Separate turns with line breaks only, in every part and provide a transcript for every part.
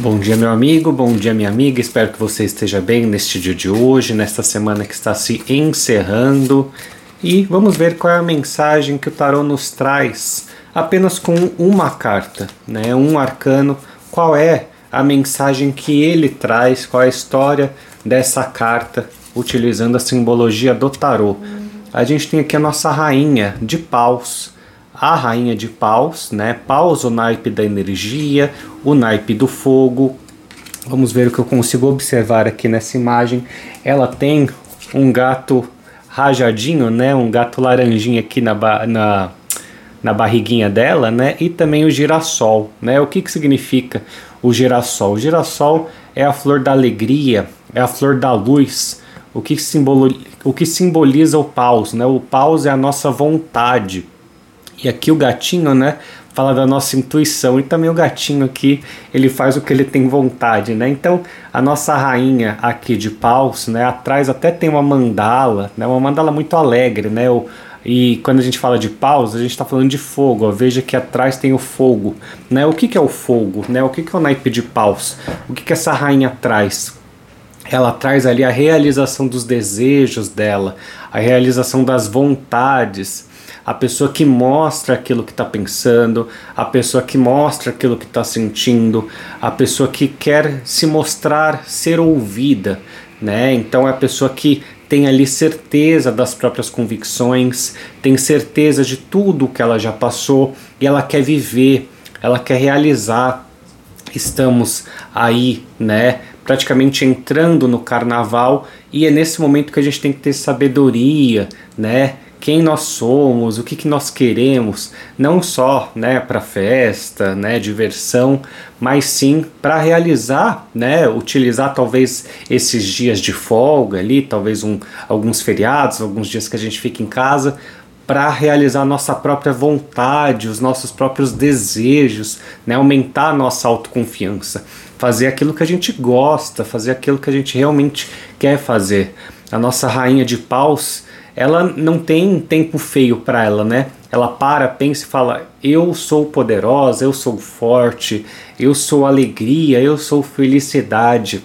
Bom dia, meu amigo, bom dia, minha amiga. Espero que você esteja bem neste dia de hoje, nesta semana que está se encerrando. E vamos ver qual é a mensagem que o tarô nos traz apenas com uma carta, né? Um arcano. Qual é a mensagem que ele traz? Qual é a história dessa carta utilizando a simbologia do tarô? A gente tem aqui a nossa rainha de paus a rainha de paus, né? Paus, o naipe da energia, o naipe do fogo. Vamos ver o que eu consigo observar aqui nessa imagem. Ela tem um gato rajadinho, né? Um gato laranjinha aqui na, na, na barriguinha dela, né? E também o girassol, né? O que, que significa o girassol? O girassol é a flor da alegria, é a flor da luz. O que, simbolo, o que simboliza o paus, né? O paus é a nossa vontade e aqui o gatinho, né, fala da nossa intuição e também o gatinho aqui, ele faz o que ele tem vontade, né? Então, a nossa rainha aqui de paus, né, atrás até tem uma mandala, né, uma mandala muito alegre, né? O, e quando a gente fala de paus, a gente está falando de fogo. Ó. Veja que atrás tem o fogo. Né? O que, que é o fogo? Né? O que, que é o naipe de paus? O que, que essa rainha traz? Ela traz ali a realização dos desejos dela, a realização das vontades a pessoa que mostra aquilo que está pensando, a pessoa que mostra aquilo que está sentindo, a pessoa que quer se mostrar ser ouvida, né? Então é a pessoa que tem ali certeza das próprias convicções, tem certeza de tudo que ela já passou e ela quer viver, ela quer realizar. Estamos aí, né? praticamente entrando no carnaval e é nesse momento que a gente tem que ter sabedoria, né? Quem nós somos, o que, que nós queremos, não só né, para festa, né, diversão, mas sim para realizar, né, utilizar talvez esses dias de folga ali, talvez um, alguns feriados, alguns dias que a gente fica em casa, para realizar nossa própria vontade, os nossos próprios desejos, né, aumentar a nossa autoconfiança, fazer aquilo que a gente gosta, fazer aquilo que a gente realmente quer fazer. A nossa rainha de paus ela não tem tempo feio para ela, né? Ela para, pensa e fala: Eu sou poderosa, eu sou forte, eu sou alegria, eu sou felicidade.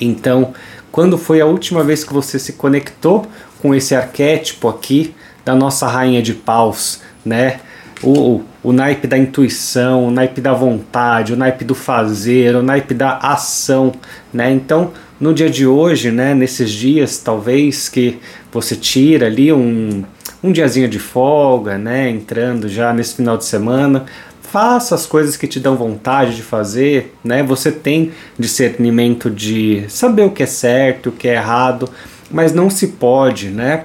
Então, quando foi a última vez que você se conectou com esse arquétipo aqui da nossa rainha de paus, né? O, o naipe da intuição, o naipe da vontade, o naipe do fazer, o naipe da ação, né? Então, no dia de hoje, né, nesses dias talvez que você tira ali um, um diazinho de folga, né, entrando já nesse final de semana, faça as coisas que te dão vontade de fazer, né? Você tem discernimento de saber o que é certo, o que é errado, mas não se pode, né?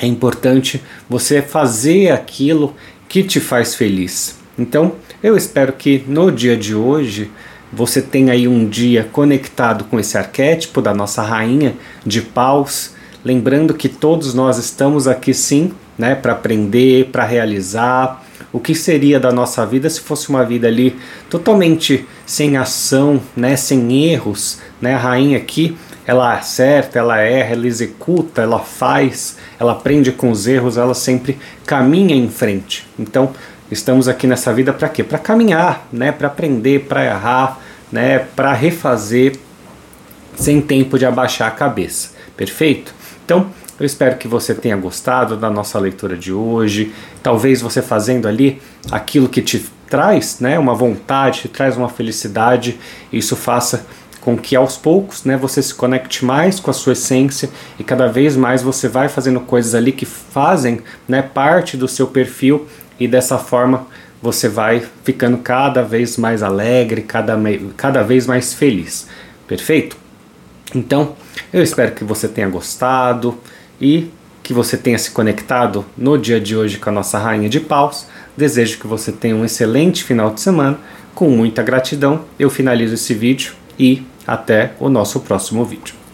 É importante você fazer aquilo que te faz feliz. Então, eu espero que no dia de hoje você tem aí um dia conectado com esse arquétipo da nossa rainha de paus, lembrando que todos nós estamos aqui sim, né, para aprender, para realizar. O que seria da nossa vida se fosse uma vida ali totalmente sem ação, né, sem erros, né? A rainha aqui, ela acerta, ela erra, ela executa, ela faz, ela aprende com os erros, ela sempre caminha em frente. Então, Estamos aqui nessa vida para quê? Para caminhar, né? Para aprender, para errar, né? Para refazer sem tempo de abaixar a cabeça. Perfeito? Então, eu espero que você tenha gostado da nossa leitura de hoje. Talvez você fazendo ali aquilo que te traz, né, uma vontade, te traz uma felicidade, isso faça com que aos poucos, né, você se conecte mais com a sua essência e cada vez mais você vai fazendo coisas ali que fazem, né, parte do seu perfil e dessa forma você vai ficando cada vez mais alegre, cada, cada vez mais feliz. Perfeito? Então, eu espero que você tenha gostado e que você tenha se conectado no dia de hoje com a nossa Rainha de Paus. Desejo que você tenha um excelente final de semana. Com muita gratidão, eu finalizo esse vídeo e até o nosso próximo vídeo.